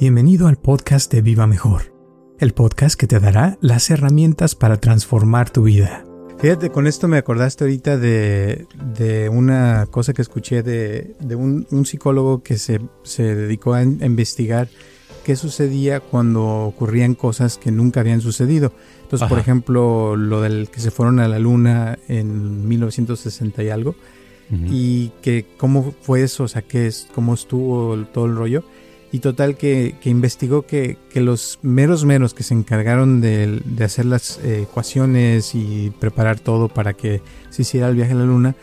Bienvenido al podcast de Viva Mejor, el podcast que te dará las herramientas para transformar tu vida. Fíjate, con esto me acordaste ahorita de, de una cosa que escuché de, de un, un, psicólogo que se, se dedicó a, investigar qué sucedía cuando ocurrían cosas que nunca habían sucedido. Entonces, Ajá. por ejemplo, lo del que se fueron a la luna en 1960 y algo, uh -huh. y que cómo fue eso, o sea, qué es, cómo estuvo todo el rollo. Y total que, que investigó que, que, los meros meros que se encargaron de, de hacer las eh, ecuaciones y preparar todo para que se hiciera el viaje a la luna,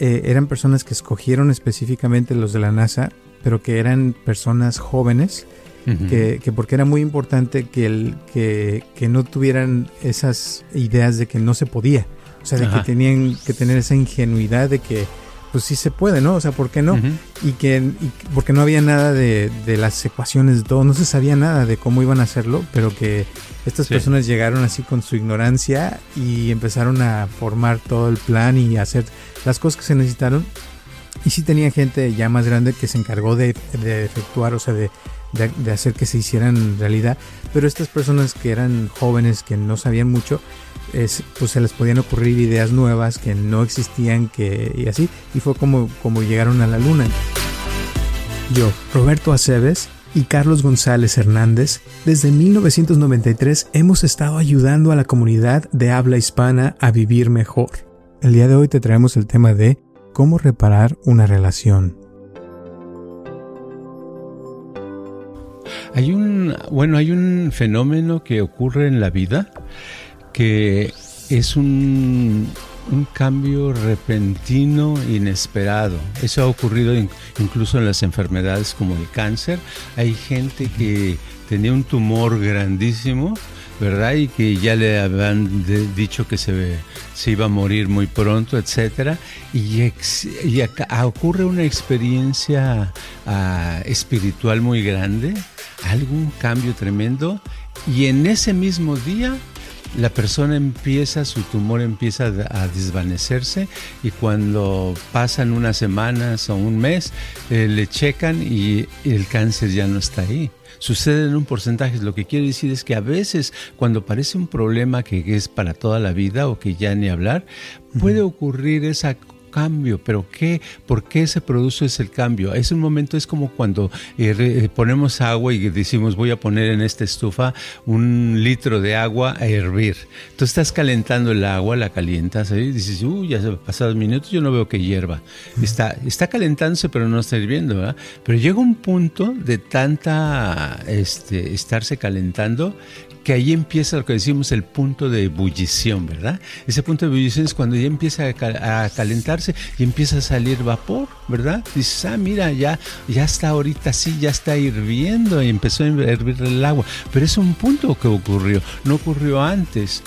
eh, eran personas que escogieron específicamente los de la NASA, pero que eran personas jóvenes, uh -huh. que, que, porque era muy importante que, el, que, que no tuvieran esas ideas de que no se podía. O sea, de Ajá. que tenían que tener esa ingenuidad de que pues sí se puede, ¿no? O sea, ¿por qué no? Uh -huh. Y que y porque no había nada de, de, las ecuaciones, de todo, no se sabía nada de cómo iban a hacerlo, pero que estas sí. personas llegaron así con su ignorancia y empezaron a formar todo el plan y hacer las cosas que se necesitaron. Y sí tenía gente ya más grande que se encargó de, de efectuar, o sea, de, de, hacer que se hicieran realidad. Pero estas personas que eran jóvenes, que no sabían mucho, es, pues se les podían ocurrir ideas nuevas que no existían que, y así. Y fue como, como llegaron a la luna. Yo, Roberto Aceves y Carlos González Hernández, desde 1993 hemos estado ayudando a la comunidad de habla hispana a vivir mejor. El día de hoy te traemos el tema de cómo reparar una relación. Hay un, bueno, hay un fenómeno que ocurre en la vida que es un, un, cambio repentino, inesperado. Eso ha ocurrido incluso en las enfermedades como el cáncer. Hay gente que tenía un tumor grandísimo, ¿verdad? Y que ya le habían dicho que se, se, iba a morir muy pronto, etcétera. Y, acá, ocurre una experiencia uh, espiritual muy grande, algún cambio tremendo. Y en ese mismo día la persona empieza, su tumor empieza a desvanecerse y cuando pasan unas semanas o un mes, eh, le checan y el cáncer ya no está ahí. Sucede en un porcentaje, lo que quiere decir es que a veces cuando parece un problema que es para toda la vida o que ya ni hablar, puede ocurrir esa cambio, pero ¿qué? ¿Por qué se produce ese cambio? Es un momento, es como cuando eh, ponemos agua y decimos voy a poner en esta estufa un litro de agua a hervir. Tú estás calentando el agua, la calientas y dices, uy, ya se han pasado minutos, yo no veo que hierva. Está, está calentándose, pero no está hirviendo, ¿verdad? Pero llega un punto de tanta este, estarse calentando que ahí empieza lo que decimos el punto de ebullición, ¿verdad? Ese punto de ebullición es cuando ya empieza a, calentarse y empieza a salir vapor, ¿verdad? Dices, ah, mira, ya, ya está ahorita sí, ya está hirviendo y empezó a hervir el agua. Pero es un punto que ocurrió, no ocurrió antes.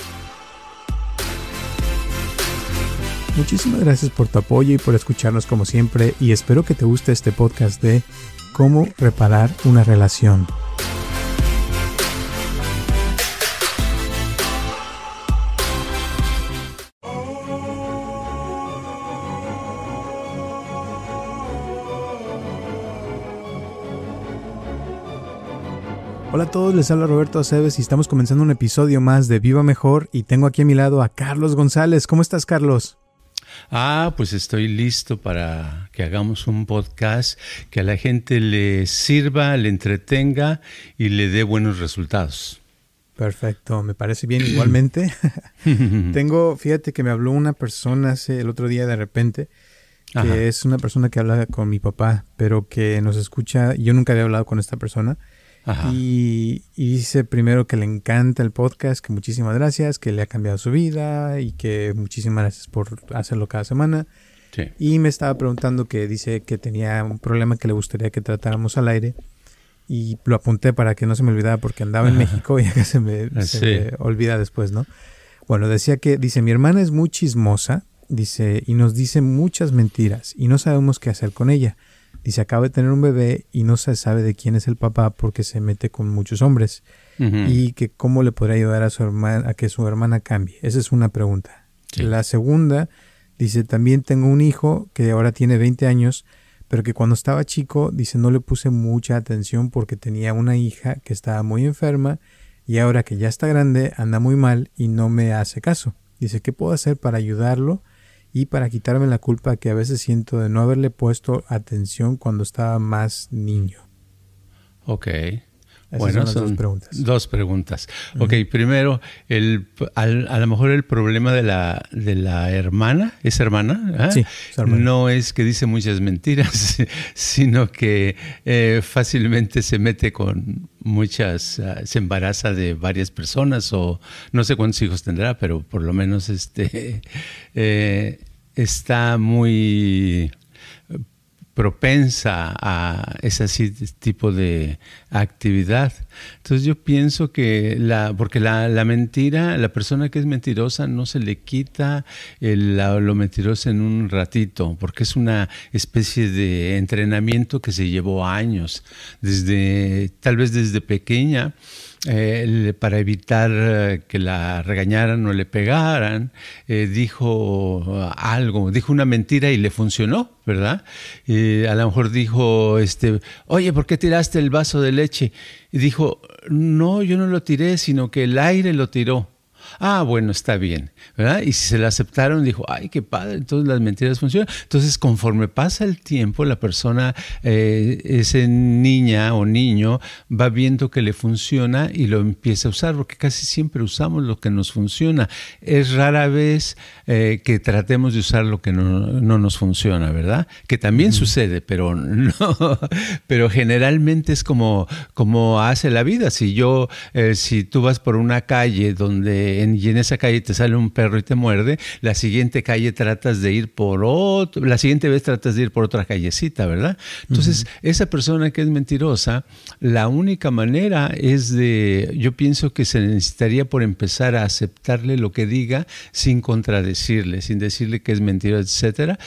Muchísimas gracias por tu apoyo y por escucharnos como siempre y espero que te guste este podcast de cómo reparar una relación. Hola a todos, les habla Roberto Aceves y estamos comenzando un episodio más de Viva Mejor y tengo aquí a mi lado a Carlos González. ¿Cómo estás, Carlos? Ah, pues estoy listo para que hagamos un podcast que a la gente le sirva, le entretenga y le dé buenos resultados. Perfecto, me parece bien igualmente. tengo, fíjate que me habló una persona hace el otro día de repente, que Ajá. es una persona que habla con mi papá, pero que nos escucha, yo nunca había hablado con esta persona. Y, y, dice primero que le encanta el podcast, que muchísimas gracias, que le ha cambiado su vida y que muchísimas gracias por hacerlo cada semana. Sí. Y me estaba preguntando que dice que tenía un problema que le gustaría que tratáramos al aire. Y lo apunté para que no se me olvidara porque andaba en Ajá. México y acá se, me, se sí. me olvida después, ¿no? Bueno, decía que, dice, mi hermana es muy chismosa, dice, y nos dice muchas mentiras y no sabemos qué hacer con ella. Dice, acaba de tener un bebé y no se sabe de quién es el papá porque se mete con muchos hombres. Uh -huh. Y que cómo le podría ayudar a su hermana a que su hermana cambie. Esa es una pregunta. Sí. La segunda dice, también tengo un hijo que ahora tiene 20 años, pero que cuando estaba chico, dice, no le puse mucha atención porque tenía una hija que estaba muy enferma y ahora que ya está grande anda muy mal y no me hace caso. Dice, ¿qué puedo hacer para ayudarlo y para quitarme la culpa que a veces siento de no haberle puesto atención cuando estaba más niño? Ok bueno, son, dos preguntas. Dos preguntas. Ok, primero, el, a lo mejor el problema de la, de la hermana, ¿es hermana? ¿Ah? Sí, No es que dice muchas mentiras, sino que eh, fácilmente se mete con muchas, ah, se embaraza de varias personas o no sé cuántos hijos tendrá, pero por lo menos este, eh, está muy propensa a ese tipo de actividad. Entonces yo pienso que la, porque la, mentira, la persona que es mentirosa no se le quita lo mentiroso en un ratito, porque es una especie de entrenamiento que se llevó años, desde, tal vez desde pequeña eh, para evitar eh, que la regañaran o le pegaran, eh, dijo algo, dijo una mentira y le funcionó, ¿verdad? a lo mejor dijo, este, oye, ¿por qué tiraste el vaso de leche? Y dijo, no, yo no lo tiré, sino que el aire lo tiró. Ah, bueno, está bien, ¿verdad? Y si se la aceptaron, dijo, ay, qué padre, entonces las mentiras funcionan. Entonces, conforme pasa el tiempo, la persona, eh, ese niña o niño, va viendo que le funciona y lo empieza a usar, porque casi siempre usamos lo que nos funciona. Es rara vez eh, que tratemos de usar lo que no, nos funciona, ¿verdad? Que también sucede, pero no, pero generalmente es como, como hace la vida. Si yo, eh, si tú vas por una calle donde y en esa calle te sale un perro y te muerde, la siguiente calle tratas de ir por otro, la siguiente vez tratas de ir por otra callecita, ¿verdad? Entonces, esa persona que es mentirosa, la única manera es de, yo pienso que se necesitaría por empezar a aceptarle lo que diga sin contradecirle, sin decirle que es mentira, etcétera,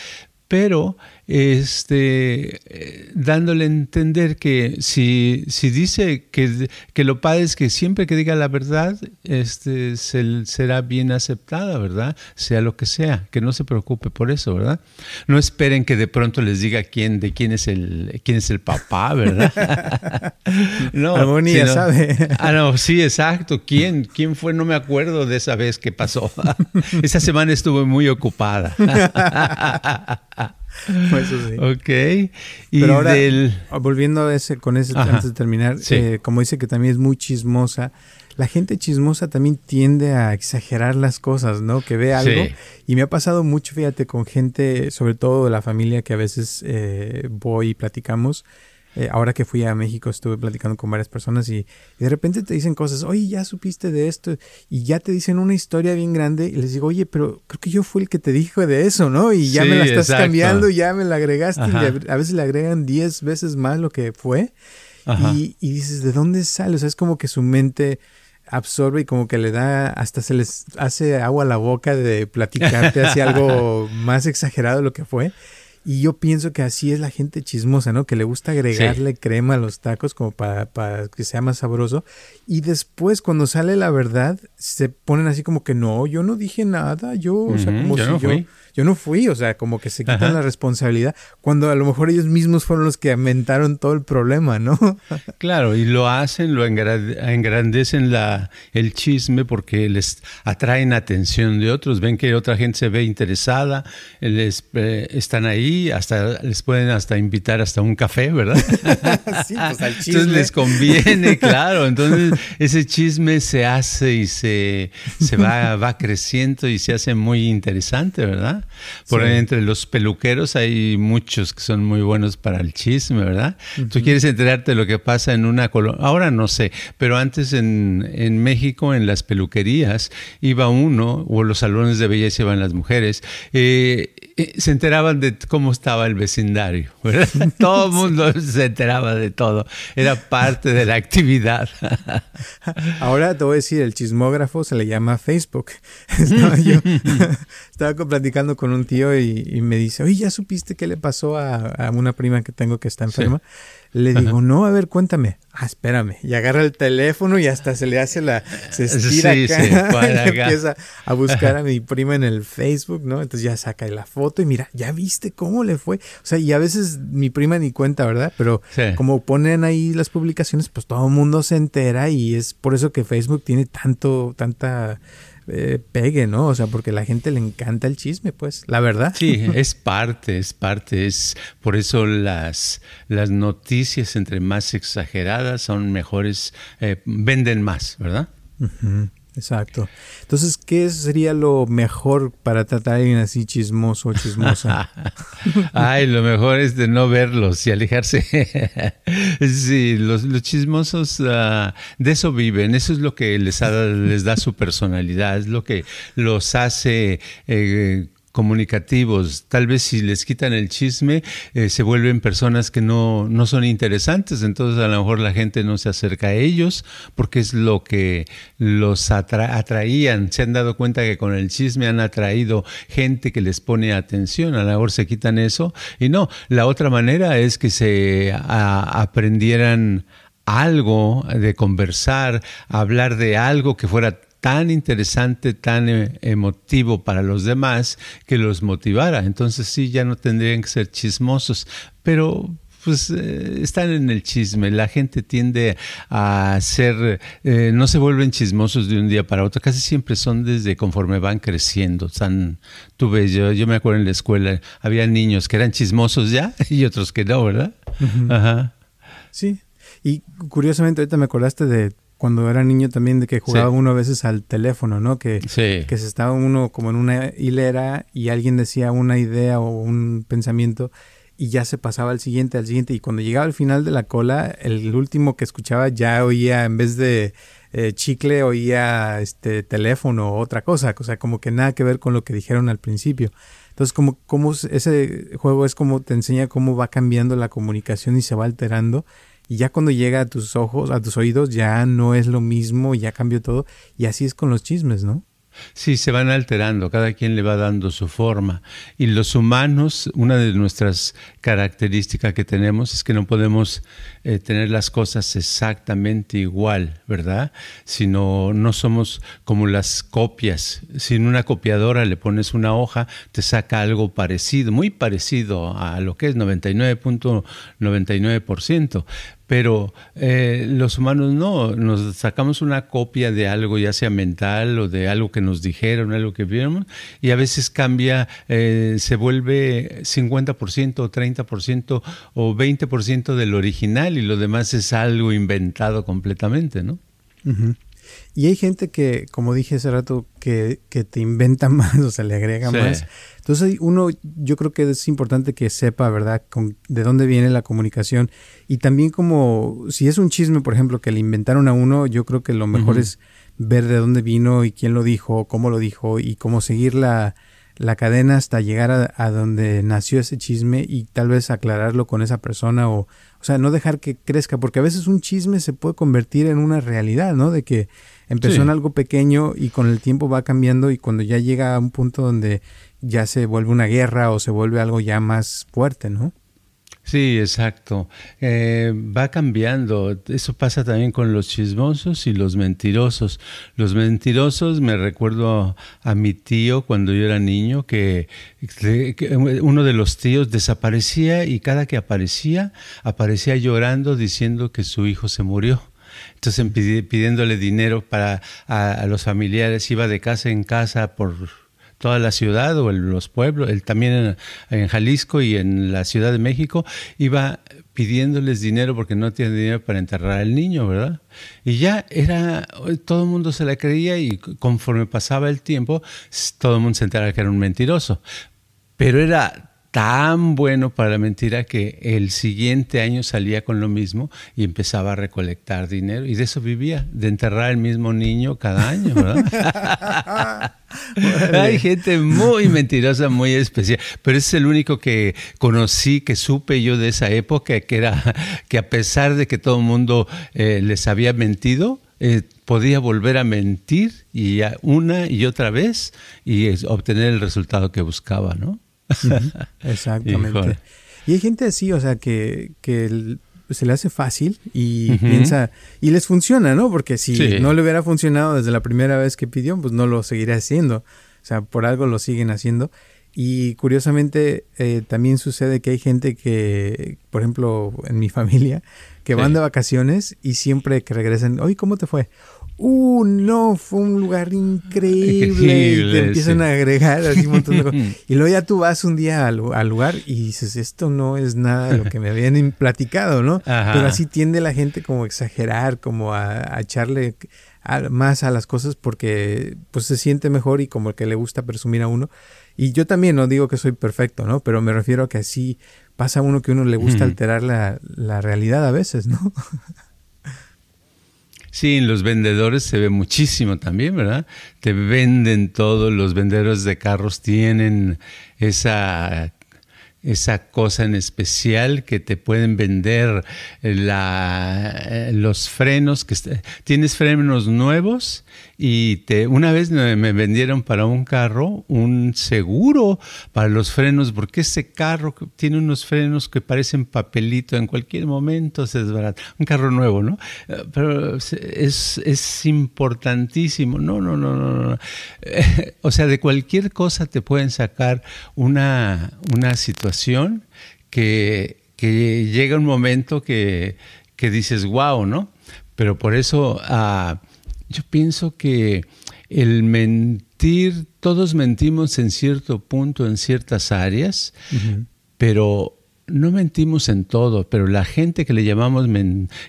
pero este, eh, dándole a entender que si, si dice que, que, lo padre es que siempre que diga la verdad, este, será bien aceptada, ¿verdad? Sea lo que sea, que no se preocupe por eso, ¿verdad? No esperen que de pronto les diga quién, de quién es el, quién es el papá, ¿verdad? no, Armonía, ¿sabe? ah, no, sí, exacto. ¿Quién, ¿Quién fue? No me acuerdo de esa vez que pasó. Esa semana estuve muy ocupada. Eso sí. Ok. Y Pero ahora, volviendo a ese, con ese antes de terminar, eh, como dice que también es muy chismosa, la gente chismosa también tiende a exagerar las cosas, ¿no? Que ve algo. Y me ha pasado mucho, fíjate, con gente, sobre todo de la familia que a veces eh, voy y platicamos, eh, ahora que fui a México estuve platicando con varias personas y, de repente te dicen cosas, oye, ya supiste de esto y ya te dicen una historia bien grande y les digo, oye, pero creo que yo fui el que te dijo de eso, ¿no? Y ya me la estás cambiando, ya me la agregaste y a veces le agregan 10 veces más lo que fue y, y, dices, ¿de dónde sale? O sea, es como que su mente absorbe y como que le da, hasta se les hace agua a la boca de platicarte así algo más exagerado de lo que fue. Y yo pienso que así es la gente chismosa, ¿no? Que le gusta agregarle crema a los tacos como para, para, que sea más sabroso. Y después, cuando sale la verdad, se ponen así como que no, yo no dije nada, yo, o sea, como si yo yo no fui, o sea, como que se quitan la responsabilidad, cuando a lo mejor ellos mismos fueron los que aumentaron todo el problema, ¿no? claro, y lo hacen, lo engrandecen la, el chisme porque les atraen atención de otros, ven que otra gente se ve interesada, les eh, están ahí, hasta les pueden hasta invitar hasta un café, ¿verdad? sí, pues al chisme. Entonces les conviene, claro, entonces ese chisme se hace y se, se va, va creciendo y se hace muy interesante, ¿verdad? Por entre los peluqueros hay muchos que son muy buenos para el chisme, ¿verdad? Tú quieres enterarte de lo que pasa en una colonia. Ahora no sé, pero antes en, en, México, en las peluquerías, iba uno, o los salones de belleza iban las mujeres, eh, eh, se enteraban de cómo estaba el vecindario, ¿verdad? Todo el mundo se enteraba de todo. Era parte de la actividad. Ahora te voy a decir, el chismógrafo se le llama Facebook. Estaba yo estaba platicando con un tío y, me dice, oye, ¿ya supiste qué le pasó a, una prima que tengo que está enferma? Le digo, no, a ver, cuéntame. Ah, espérame. Y agarra el teléfono y hasta se le hace la... Se estira acá, empieza a buscar a mi prima en el Facebook, ¿no? Entonces ya saca la foto y mira, ¿ya viste cómo ¿cómo le fue? O sea, y a veces mi prima ni cuenta, ¿verdad? Pero como ponen ahí las publicaciones, pues todo el mundo se entera y es por eso que Facebook tiene tanto, tanta eh, pegue, ¿no? O sea, porque a la gente le encanta el chisme, pues, la verdad. Sí, es parte, es parte, es por eso las, las noticias entre más exageradas son mejores, eh, venden más, ¿verdad? Exacto. Entonces, ¿qué sería lo mejor para tratar a alguien así chismoso o chismosa? Ay, lo mejor es de no verlos y alejarse. sí, los, chismosos uh, de eso viven, eso es lo que les, les da su personalidad, es lo que los hace... Eh, comunicativos. Tal vez si les quitan el chisme, eh, se vuelven personas que no, no son interesantes, entonces a lo mejor la gente no se acerca a ellos porque es lo que los atraían. Se han dado cuenta que con el chisme han atraído gente que les pone atención, a lo mejor se quitan eso. Y no, la otra manera es que se aprendieran algo de conversar, hablar de algo que fuera tan interesante, tan eh, emotivo para los demás que los motivara. Entonces sí, ya no tendrían que ser chismosos, pero pues eh, están en el chisme. La gente tiende a ser, eh, no se vuelven chismosos de un día para otro, casi siempre son desde conforme van creciendo. San, tú ves, yo, yo me acuerdo en la escuela, había niños que eran chismosos ya y otros que no, ¿verdad? Ajá. Sí. Y curiosamente ahorita me acordaste de cuando era niño también de que jugaba uno a veces al teléfono, ¿no? Que, que se estaba uno como en una hilera y alguien decía una idea o un pensamiento y ya se pasaba al siguiente, al siguiente. Y cuando llegaba al final de la cola, el último que escuchaba ya oía, en vez de eh, chicle, oía este teléfono o otra cosa. O sea, como que nada que ver con lo que dijeron al principio. Entonces, como, como ese juego es como te enseña cómo va cambiando la comunicación y se va alterando y ya cuando llega a tus ojos, a tus oídos, ya no es lo mismo, ya cambió todo. Y así es con los chismes, ¿no? Sí, se van alterando, cada quien le va dando su forma. Y los humanos, una de nuestras características que tenemos es que no podemos eh, tener las cosas exactamente igual, ¿verdad? Sino no somos como las copias. Si en una copiadora le pones una hoja, te saca algo parecido, muy parecido a lo que es 99.99%. pero eh, los humanos no, nos sacamos una copia de algo, ya sea mental o de algo que nos dijeron, algo que vieron, y a veces cambia, eh, se vuelve 50% o 30% o 20% del original y lo demás es algo inventado completamente, ¿no? Y hay gente que, como dije hace rato, que, que, te inventa más, o sea, le agrega más. Entonces, uno, yo creo que es importante que sepa, ¿verdad?, con, de dónde viene la comunicación. Y también como, si es un chisme, por ejemplo, que le inventaron a uno, yo creo que lo mejor es ver de dónde vino y quién lo dijo, cómo lo dijo y cómo seguir la, la cadena hasta llegar a, donde nació ese chisme y tal vez aclararlo con esa persona o, o sea, no dejar que crezca, porque a veces un chisme se puede convertir en una realidad, ¿no? De que empezó en algo pequeño y con el tiempo va cambiando y cuando ya llega a un punto donde ya se vuelve una guerra o se vuelve algo ya más fuerte, ¿no? Sí, exacto. Eh, va cambiando. Eso pasa también con los chismosos y los mentirosos. Los mentirosos, me recuerdo a, mi tío cuando yo era niño, que, uno de los tíos desaparecía y cada que aparecía, aparecía llorando diciendo que su hijo se murió. Entonces pidiéndole dinero para a los familiares, iba de casa en casa por toda la ciudad o los pueblos, él también en, Jalisco y en la Ciudad de México, iba pidiéndoles dinero porque no tiene dinero para enterrar al niño, ¿verdad? Y ya era, todo el mundo se la creía y conforme pasaba el tiempo, todo el mundo se enteraba que era un mentiroso. Pero era tan bueno para la mentira que el siguiente año salía con lo mismo y empezaba a recolectar dinero y de eso vivía, de enterrar al mismo niño cada año, ¿verdad? Hay gente muy mentirosa, muy especial, pero es el único que conocí, que supe yo de esa época, que era que a pesar de que todo el mundo eh, les había mentido, eh, podía volver a mentir y una y otra vez y obtener el resultado que buscaba, ¿no? Exactamente. Y hay gente así, o sea, que, que se le hace fácil y piensa, y les funciona, ¿no? Porque si no le hubiera funcionado desde la primera vez que pidió, pues no lo seguiría haciendo. O sea, por algo lo siguen haciendo. Y curiosamente eh, también sucede que hay gente que, por ejemplo, en mi familia, que van de vacaciones y siempre que regresan, oye, ¿cómo te fue? Uh, no, fue un lugar increíble. y te empiezan a agregar así un montón de cosas. Y luego ya tú vas un día al, lugar y dices, esto no es nada de lo que me habían platicado, ¿no? Pero así tiende la gente como a exagerar, como a, echarle más a las cosas porque pues se siente mejor y como que le gusta presumir a uno. Y yo también no digo que soy perfecto, ¿no? Pero me refiero a que así pasa a uno que uno le gusta alterar la, la realidad a veces, ¿no? Sí, en los vendedores se ve muchísimo también, ¿verdad? Te venden todo, los vendedores de carros tienen esa esa cosa en especial que te pueden vender la, eh, los frenos, tienes frenos nuevos y te, una vez me, vendieron para un carro un seguro para los frenos, porque ese carro tiene unos frenos que parecen papelito, en cualquier momento se desbarata. Un carro nuevo, ¿no? Eh, pero es, es importantísimo. No, no, no, no. no. o sea, de cualquier cosa te pueden sacar una, una situación que, que llega un momento que, que dices, wow, ¿no? Pero por eso... Uh, yo pienso que el mentir, todos mentimos en cierto punto, en ciertas áreas, pero no mentimos en todo, pero la gente que le llamamos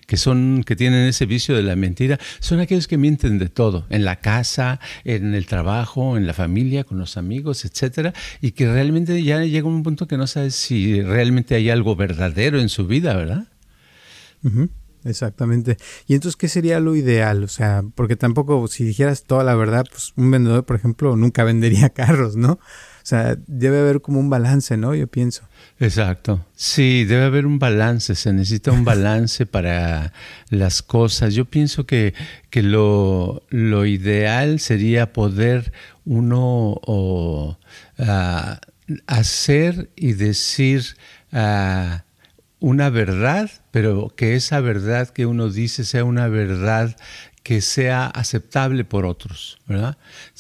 que son que tienen ese vicio de la mentira son aquellos que mienten de todo, en la casa, en el trabajo, en la familia, con los amigos, etcétera, y que realmente ya llega un punto que no sabes si realmente hay algo verdadero en su vida, ¿verdad? Exactamente. Y entonces, ¿qué sería lo ideal? O sea, porque tampoco, si dijeras toda la verdad, pues un vendedor, por ejemplo, nunca vendería carros, ¿no? O sea, debe haber como un balance, ¿no? Yo pienso. Exacto. Sí, debe haber un balance, se necesita un balance para las cosas. Yo pienso que, que lo, lo, ideal sería poder uno ah, hacer y decir... Uh, una verdad, pero que esa verdad que uno dice sea una verdad que sea aceptable por otros, ¿verdad?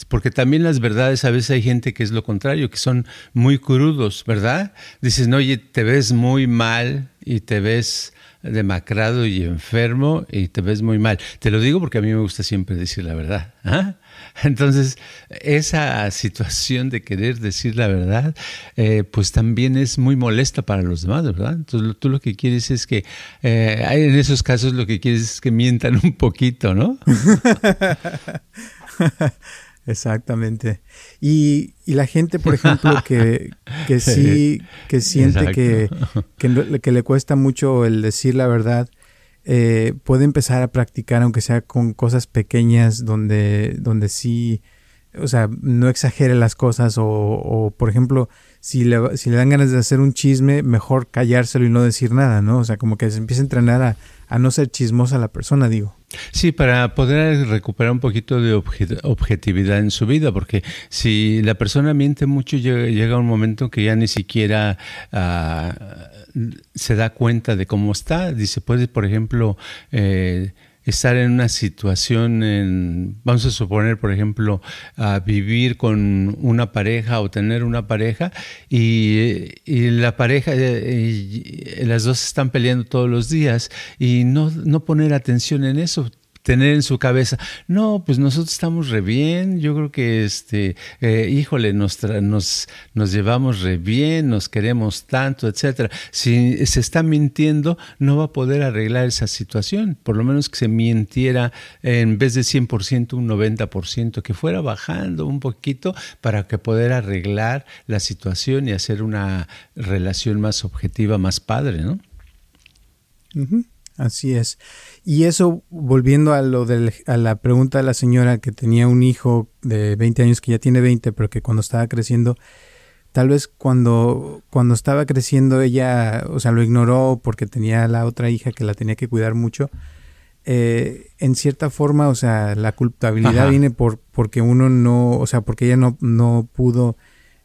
Porque también las verdades a veces hay gente que es lo contrario, que son muy crudos, ¿verdad? Dices, no, oye, te ves muy mal y te ves demacrado y enfermo y te ves muy mal. Te lo digo porque a mí me gusta siempre decir la verdad. ¿ah? Entonces, esa situación de querer decir la verdad, eh, pues también es muy molesta para los demás, ¿verdad? Entonces, tú lo que quieres es que, eh, en esos casos lo que quieres es que mientan un poquito, ¿no? Exactamente. Y, la gente, por ejemplo, que, que sí, que siente que, que, que, le cuesta mucho el decir la verdad, eh, puede empezar a practicar, aunque sea con cosas pequeñas, donde, donde sí, o sea, no exagere las cosas o, o por ejemplo, si le, si le dan ganas de hacer un chisme, mejor callárselo y no decir nada, ¿no? O sea, como que se empieza a entrenar a, no ser chismosa la persona, digo. Sí, para poder recuperar un poquito de objetividad en su vida, porque si la persona miente mucho, llega, un momento que ya ni siquiera ah, se da cuenta de cómo está. Dice, puede, por ejemplo, eh, estar en una situación, en, vamos a suponer, por ejemplo, a vivir con una pareja o tener una pareja y, la pareja, eh, las dos están peleando todos los días y no, no poner atención en eso tener en su cabeza, no, pues nosotros estamos re bien, yo creo que, este, eh, híjole, nos, nos, nos llevamos re bien, nos queremos tanto, etcétera. Si se está mintiendo, no va a poder arreglar esa situación, por lo menos que se mintiera en vez de 100%, un 90%, que fuera bajando un poquito para que poder arreglar la situación y hacer una relación más objetiva, más padre, ¿no? Así es. Y eso, volviendo a lo de a la pregunta de la señora que tenía un hijo de 20 años que ya tiene 20, pero que cuando estaba creciendo, tal vez cuando, cuando estaba creciendo ella, o sea, lo ignoró porque tenía la otra hija que la tenía que cuidar mucho. Eh, en cierta forma, o sea, la culpabilidad viene por porque uno no, o sea, porque ella no, no pudo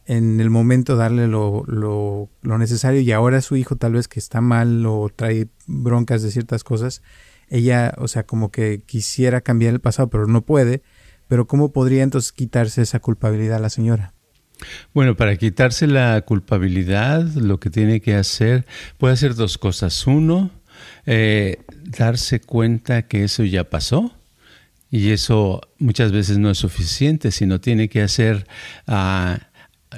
en el momento darle lo, lo, lo, necesario y ahora su hijo tal vez que está mal o trae broncas de ciertas cosas, ella, o sea, como que quisiera cambiar el pasado, pero no puede, pero ¿cómo podría entonces quitarse esa culpabilidad a la señora? Bueno, para quitarse la culpabilidad, lo que tiene que hacer, puede hacer dos cosas. Uno, eh, darse cuenta que eso ya pasó. Y eso muchas veces no es suficiente, sino tiene que hacer uh,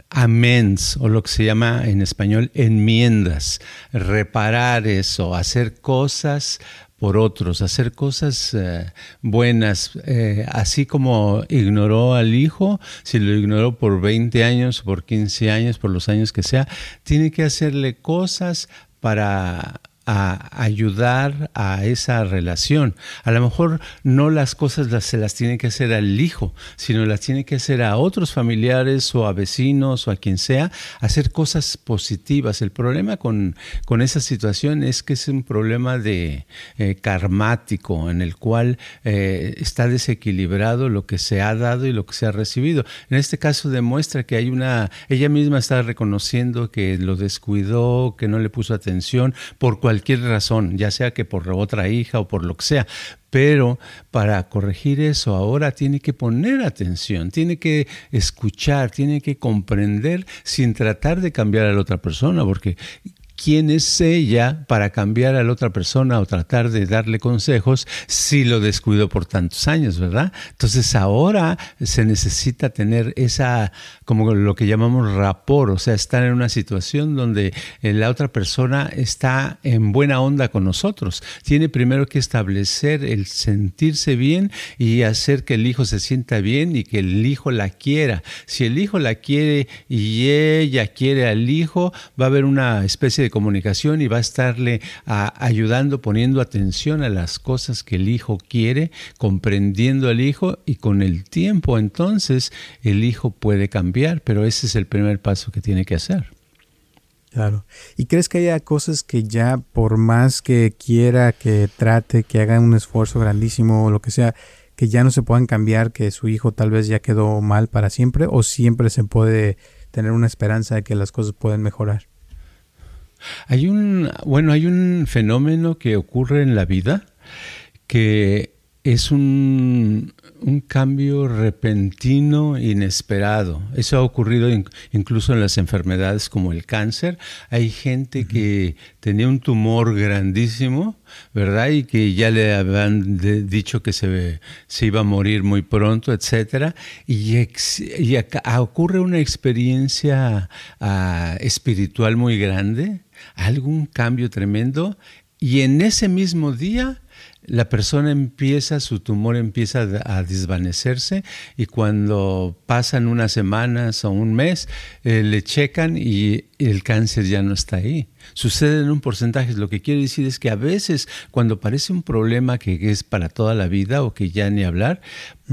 amends o lo que se llama en español enmiendas, reparar eso, hacer cosas por otros, hacer cosas eh, buenas, eh, así como ignoró al hijo, si lo ignoró por 20 años, por 15 años, por los años que sea, tiene que hacerle cosas para a ayudar a esa relación. A lo mejor no las cosas las, se las tiene que hacer al hijo, sino las tiene que hacer a otros familiares o a vecinos o a quien sea, hacer cosas positivas. El problema con, con esa situación es que es un problema de eh, karmático en el cual eh, está desequilibrado lo que se ha dado y lo que se ha recibido. En este caso demuestra que hay una, ella misma está reconociendo que lo descuidó, que no le puso atención por cualquier cualquier razón, ya sea que por otra hija o por lo que sea, pero para corregir eso ahora tiene que poner atención, tiene que escuchar, tiene que comprender sin tratar de cambiar a la otra persona, porque quién es ella para cambiar a la otra persona o tratar de darle consejos si lo descuidó por tantos años, ¿verdad? Entonces ahora se necesita tener esa, como lo que llamamos rapor, o sea, estar en una situación donde eh, la otra persona está en buena onda con nosotros. Tiene primero que establecer el sentirse bien y hacer que el hijo se sienta bien y que el hijo la quiera. Si el hijo la quiere y ella quiere al hijo, va a haber una especie de comunicación y va a estarle ayudando, poniendo atención a las cosas que el hijo quiere, comprendiendo al hijo y con el tiempo entonces el hijo puede cambiar, pero ese es el primer paso que tiene que hacer. Claro. ¿Y crees que haya cosas que ya por más que quiera, que trate, que haga un esfuerzo grandísimo o lo que sea, que ya no se puedan cambiar, que su hijo tal vez ya quedó mal para siempre o siempre se puede tener una esperanza de que las cosas pueden mejorar? Hay un, bueno, hay un fenómeno que ocurre en la vida que es un, un cambio repentino, inesperado. Eso ha ocurrido incluso en las enfermedades como el cáncer. Hay gente que tenía un tumor grandísimo, ¿verdad? Y que ya le habían dicho que se, se, iba a morir muy pronto, etcétera. Y, y ocurre una experiencia ah, espiritual muy grande, algún cambio tremendo. Y en ese mismo día la persona empieza, su tumor empieza a desvanecerse y cuando pasan unas semanas o un mes, eh, le checan y el cáncer ya no está ahí. Sucede en un porcentaje. Lo que quiero decir es que a veces cuando parece un problema que es para toda la vida o que ya ni hablar,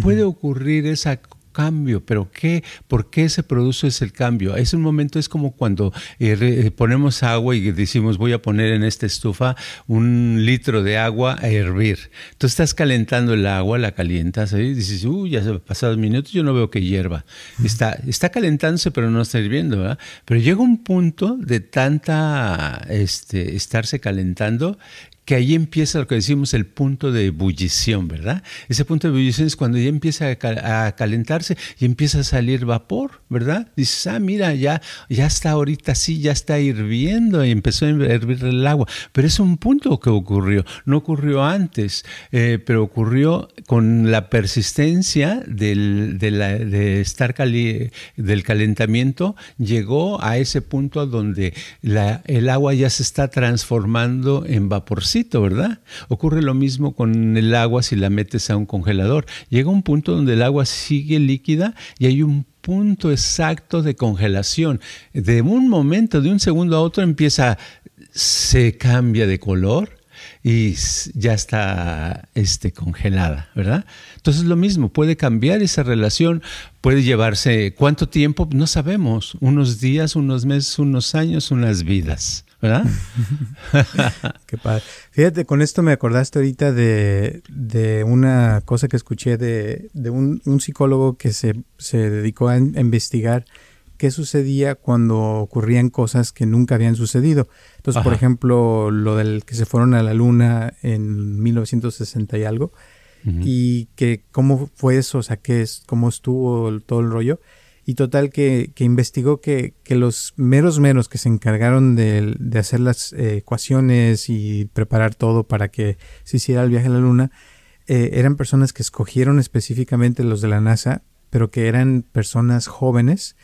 puede ocurrir esa cambio, pero ¿qué? ¿Por qué se produce ese cambio? Es un momento, es como cuando eh, eh, ponemos agua y decimos voy a poner en esta estufa un litro de agua a hervir. Entonces estás calentando el agua, la calientas y dices, uy, ya se han pasado minutos, yo no veo que hierva. Está, está calentándose, pero no está hirviendo, ¿verdad? Pero llega un punto de tanta este, estarse calentando que ahí empieza lo que decimos el punto de ebullición, ¿verdad? Ese punto de ebullición es cuando ya empieza a, calentarse y empieza a salir vapor, ¿verdad? Dices, ah, mira, ya, ya está ahorita sí, ya está hirviendo y empezó a hervir el agua. Pero es un punto que ocurrió, no ocurrió antes, eh, pero ocurrió con la persistencia del, de, estar del calentamiento, llegó a ese punto donde el agua ya se está transformando en vaporcito ¿verdad? Ocurre lo mismo con el agua si la metes a un congelador. Llega un punto donde el agua sigue líquida y hay un punto exacto de congelación. De un momento, de un segundo a otro, empieza, se cambia de color y ya está este, congelada, ¿verdad? Entonces lo mismo, puede cambiar esa relación, puede llevarse, ¿cuánto tiempo? No sabemos, unos días, unos meses, unos años, unas vidas. ¿verdad? Qué padre. Fíjate, con esto me acordaste ahorita de, una cosa que escuché de, un, psicólogo que se, dedicó a, investigar qué sucedía cuando ocurrían cosas que nunca habían sucedido. Entonces, por ejemplo, lo del que se fueron a la luna en 1960 y algo, y que cómo fue eso, o sea, qué es, cómo estuvo todo el rollo. Y total que, que investigó que, que, los meros meros que se encargaron de, de hacer las eh, ecuaciones y preparar todo para que se hiciera el viaje a la Luna, eh, eran personas que escogieron específicamente los de la NASA, pero que eran personas jóvenes,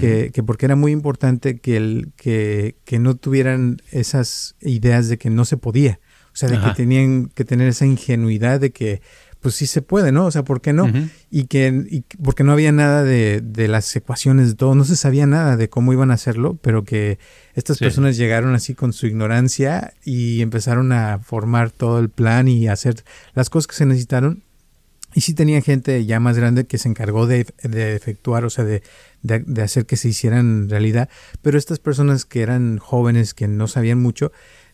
que, que, porque era muy importante que, el, que, que no tuvieran esas ideas de que no se podía. O sea, de que tenían que tener esa ingenuidad de que pues sí se puede, ¿no? O sea, ¿por qué no? Y que y porque no había nada de, de, las ecuaciones de todo, no se sabía nada de cómo iban a hacerlo, pero que estas personas llegaron así con su ignorancia y empezaron a formar todo el plan y hacer las cosas que se necesitaron. Y sí tenía gente ya más grande que se encargó de, de efectuar, o sea, de, de, hacer que se hicieran realidad. Pero estas personas que eran jóvenes, que no sabían mucho,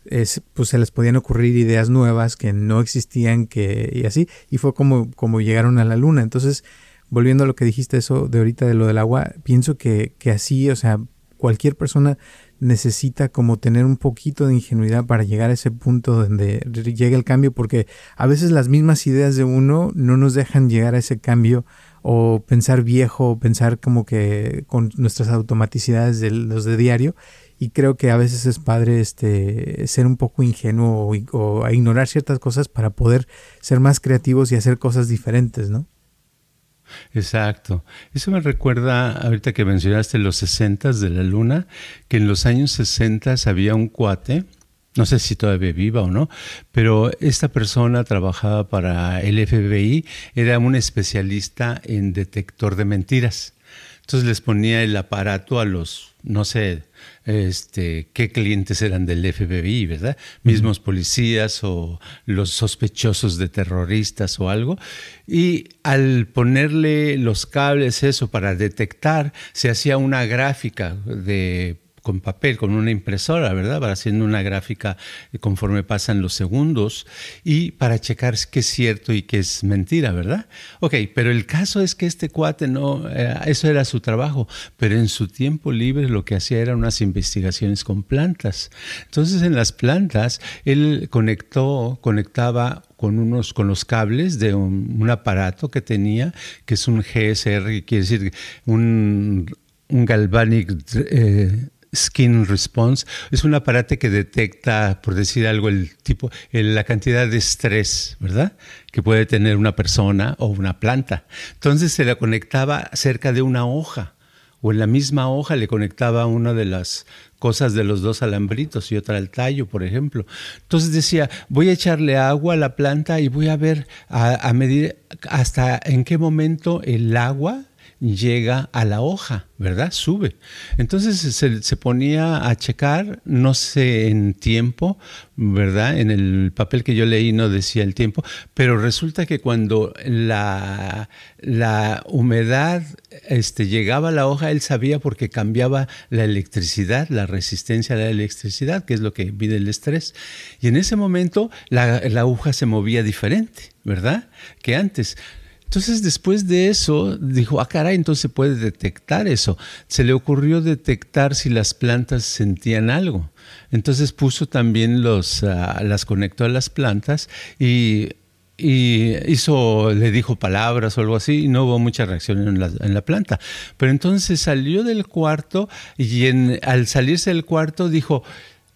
pues se les podían ocurrir ideas nuevas que no existían que y así y fue como como llegaron a la luna entonces volviendo a lo que dijiste eso de ahorita de lo del agua pienso que, que así o sea cualquier persona necesita como tener un poquito de ingenuidad para llegar a ese punto donde llegue el cambio porque a veces las mismas ideas de uno no nos dejan llegar a ese cambio o pensar viejo o pensar como que con nuestras automaticidades de los de diario y creo que a veces es padre este ser un poco ingenuo o, ignorar ciertas cosas para poder ser más creativos y hacer cosas diferentes, ¿no? Exacto. Eso me recuerda, ahorita que mencionaste los 60 de la luna, que en los años 60 había un cuate, no sé si todavía viva o no, pero esta persona trabajaba para el FBI, era un especialista en detector de mentiras. Entonces les ponía el aparato a los, no sé, este, qué clientes eran del FBI, ¿verdad? Mismos policías o los sospechosos de terroristas o algo. Y al ponerle los cables, eso, para detectar, se hacía una gráfica de con papel, con una impresora, ¿verdad? Para haciendo una gráfica conforme pasan los segundos y para checar qué es cierto y qué es mentira, ¿verdad? Ok, pero el caso es que este cuate no, eh, eso era su trabajo, pero en su tiempo libre lo que hacía eran unas investigaciones con plantas. Entonces en las plantas él conectó, conectaba con unos con los cables de un, aparato que tenía que es un GSR que quiere decir un, un galvanic eh, Skin Response es un aparato que detecta, por decir algo, el tipo, la cantidad de estrés, ¿verdad? Que puede tener una persona o una planta. Entonces se la conectaba cerca de una hoja o en la misma hoja le conectaba una de las cosas de los dos alambritos y otra al tallo, por ejemplo. Entonces decía, voy a echarle agua a la planta y voy a ver, a medir hasta en qué momento el agua llega a la hoja, ¿verdad? Sube. Entonces se, ponía a checar, no sé en tiempo, ¿verdad? En el papel que yo leí no decía el tiempo, pero resulta que cuando la, la humedad este, llegaba a la hoja, él sabía porque cambiaba la electricidad, la resistencia a la electricidad, que es lo que mide el estrés. Y en ese momento la, la hoja se movía diferente, ¿verdad? Que antes. Entonces después de eso dijo, ah caray, entonces se puede detectar eso. Se le ocurrió detectar si las plantas sentían algo. Entonces puso también los, uh, las conectó a las plantas y, y, hizo, le dijo palabras o algo así y no hubo mucha reacción en la, en la planta. Pero entonces salió del cuarto y en, al salirse del cuarto dijo,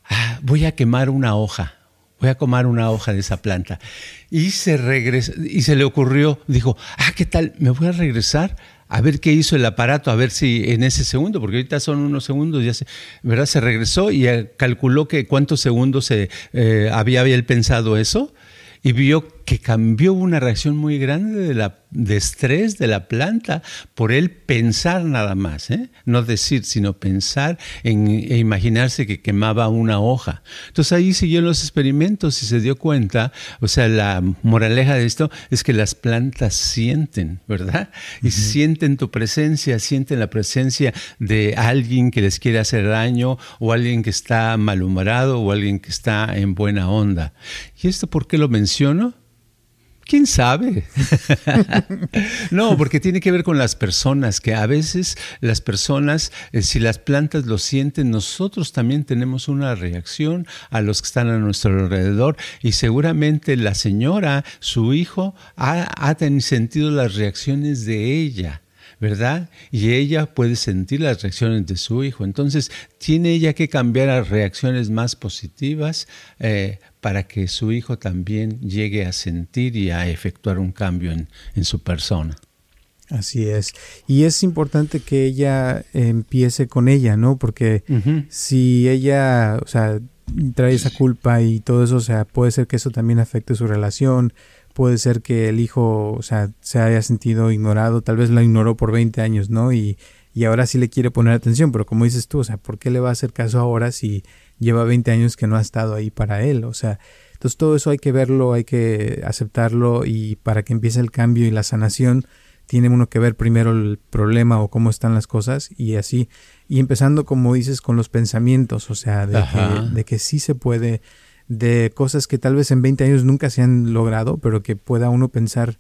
ah, voy a quemar una hoja voy a comer una hoja de esa planta. Y se y se le ocurrió, dijo, ah, ¿qué tal? Me voy a regresar a ver qué hizo el aparato, a ver si en ese segundo, porque ahorita son unos segundos, ya se, ¿verdad? Se regresó y eh, calculó que cuántos segundos se, eh, había, había él pensado eso y vio que cambió una reacción muy grande de, la, de estrés de la planta por él pensar nada más, ¿eh? no decir, sino pensar en, e imaginarse que quemaba una hoja. Entonces ahí siguió los experimentos y se dio cuenta, o sea, la moraleja de esto es que las plantas sienten, ¿verdad? Y sienten tu presencia, sienten la presencia de alguien que les quiere hacer daño o alguien que está malhumorado o alguien que está en buena onda. ¿Y esto por qué lo menciono? ¿Quién sabe? no, porque tiene que ver con las personas, que a veces las personas, eh, si las plantas lo sienten, nosotros también tenemos una reacción a los que están a nuestro alrededor y seguramente la señora, su hijo, ha, ha sentido las reacciones de ella. ¿Verdad? Y ella puede sentir las reacciones de su hijo. Entonces, tiene ella que cambiar a reacciones más positivas eh, para que su hijo también llegue a sentir y a efectuar un cambio en, su persona. Así es. Y es importante que ella empiece con ella, ¿no? Porque si ella, o sea, trae esa culpa y todo eso, o sea, puede ser que eso también afecte su relación, puede ser que el hijo, o sea, se haya sentido ignorado, tal vez la ignoró por 20 años, ¿no? Y, y ahora sí le quiere poner atención, pero como dices tú, o sea, ¿por qué le va a hacer caso ahora si lleva 20 años que no ha estado ahí para él? O sea, entonces todo eso hay que verlo, hay que aceptarlo y para que empiece el cambio y la sanación, tiene uno que ver primero el problema o cómo están las cosas y así. Y empezando, como dices, con los pensamientos, o sea, de, que, de que sí se puede de cosas que tal vez en 20 años nunca se han logrado, pero que pueda uno pensar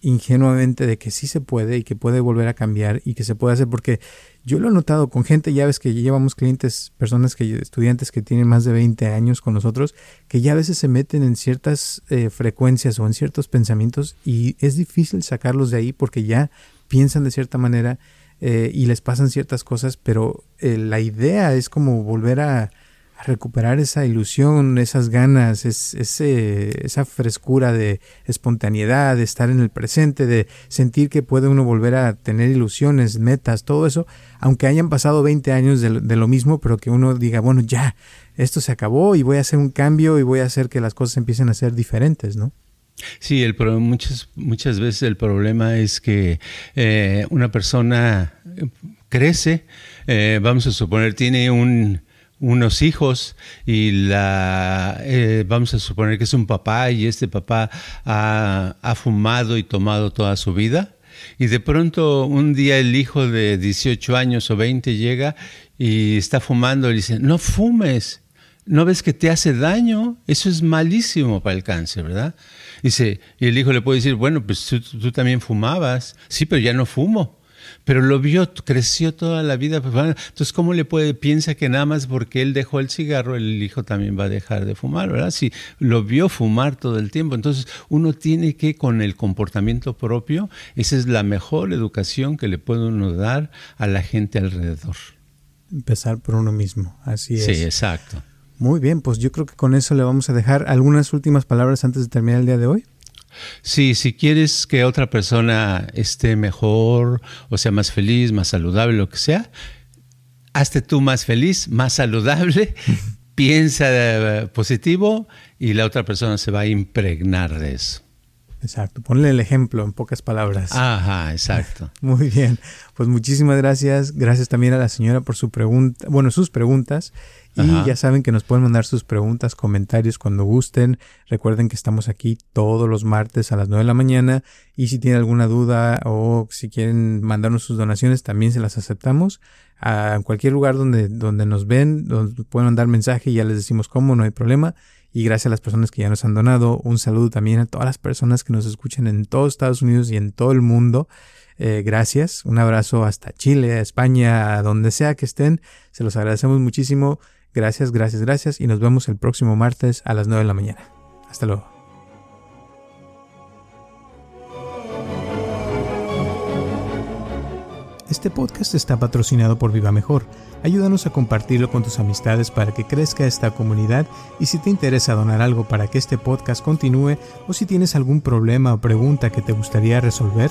ingenuamente de que sí se puede y que puede volver a cambiar y que se puede hacer porque yo lo he notado con gente, ya ves que llevamos clientes, personas que estudiantes que tienen más de 20 años con nosotros, que ya a veces se meten en ciertas eh, frecuencias o en ciertos pensamientos y es difícil sacarlos de ahí porque ya piensan de cierta manera eh, y les pasan ciertas cosas, pero eh, la idea es como volver a, a recuperar esa ilusión, esas ganas, ese, esa frescura de espontaneidad, de estar en el presente, de sentir que puede uno volver a tener ilusiones, metas, todo eso, aunque hayan pasado 20 años de, lo mismo, pero que uno diga, bueno, ya, esto se acabó y voy a hacer un cambio y voy a hacer que las cosas empiecen a ser diferentes, ¿no? Sí, el muchas, muchas veces el problema es que eh, una persona crece, eh, vamos a suponer, tiene un, unos hijos y la eh, vamos a suponer que es un papá y este papá ha, fumado y tomado toda su vida. Y de pronto un día el hijo de 18 años o 20 llega y está fumando y dice no fumes. No ves que te hace daño eso es malísimo para el cáncer verdad dice y el hijo le puede decir bueno pues tú también fumabas. Sí pero ya no fumo pero lo vio, creció toda la vida. Pues, entonces, ¿cómo le puede, piensa que nada más porque él dejó el cigarro, el hijo también va a dejar de fumar, ¿verdad? Si lo vio fumar todo el tiempo. Entonces, uno tiene que, con el comportamiento propio, esa es la mejor educación que le puede uno dar a la gente alrededor. Empezar por uno mismo, así es. Sí, exacto. Muy bien, pues yo creo que con eso le vamos a dejar algunas últimas palabras antes de terminar el día de hoy. Sí, si quieres que otra persona esté mejor, o sea, más feliz, más saludable, lo que sea, hazte tú más feliz, más saludable, piensa eh, positivo y la otra persona se va a impregnar de eso. Exacto, ponle el ejemplo en pocas palabras. Ajá, exacto. Muy bien, pues muchísimas gracias. Gracias también a la señora por su pregunta, bueno, sus preguntas. Y ya saben que nos pueden mandar sus preguntas, comentarios cuando gusten. Recuerden que estamos aquí todos los martes a las 9 de la mañana. Y si tienen alguna duda o si quieren mandarnos sus donaciones, también se las aceptamos. A cualquier lugar donde, donde nos ven, donde pueden mandar mensaje y ya les decimos cómo, no hay problema. Y gracias a las personas que ya nos han donado. Un saludo también a todas las personas que nos escuchan en todos Estados Unidos y en todo el mundo. Eh, gracias. Un abrazo hasta Chile, España, a donde sea que estén. Se los agradecemos muchísimo. Gracias, gracias, gracias. Y nos vemos el próximo martes a las 9 de la mañana. Hasta luego. Este podcast está patrocinado por Viva Mejor. Ayúdanos a compartirlo con tus amistades para que crezca esta comunidad y si te interesa donar algo para que este podcast continúe o si tienes algún problema o pregunta que te gustaría resolver,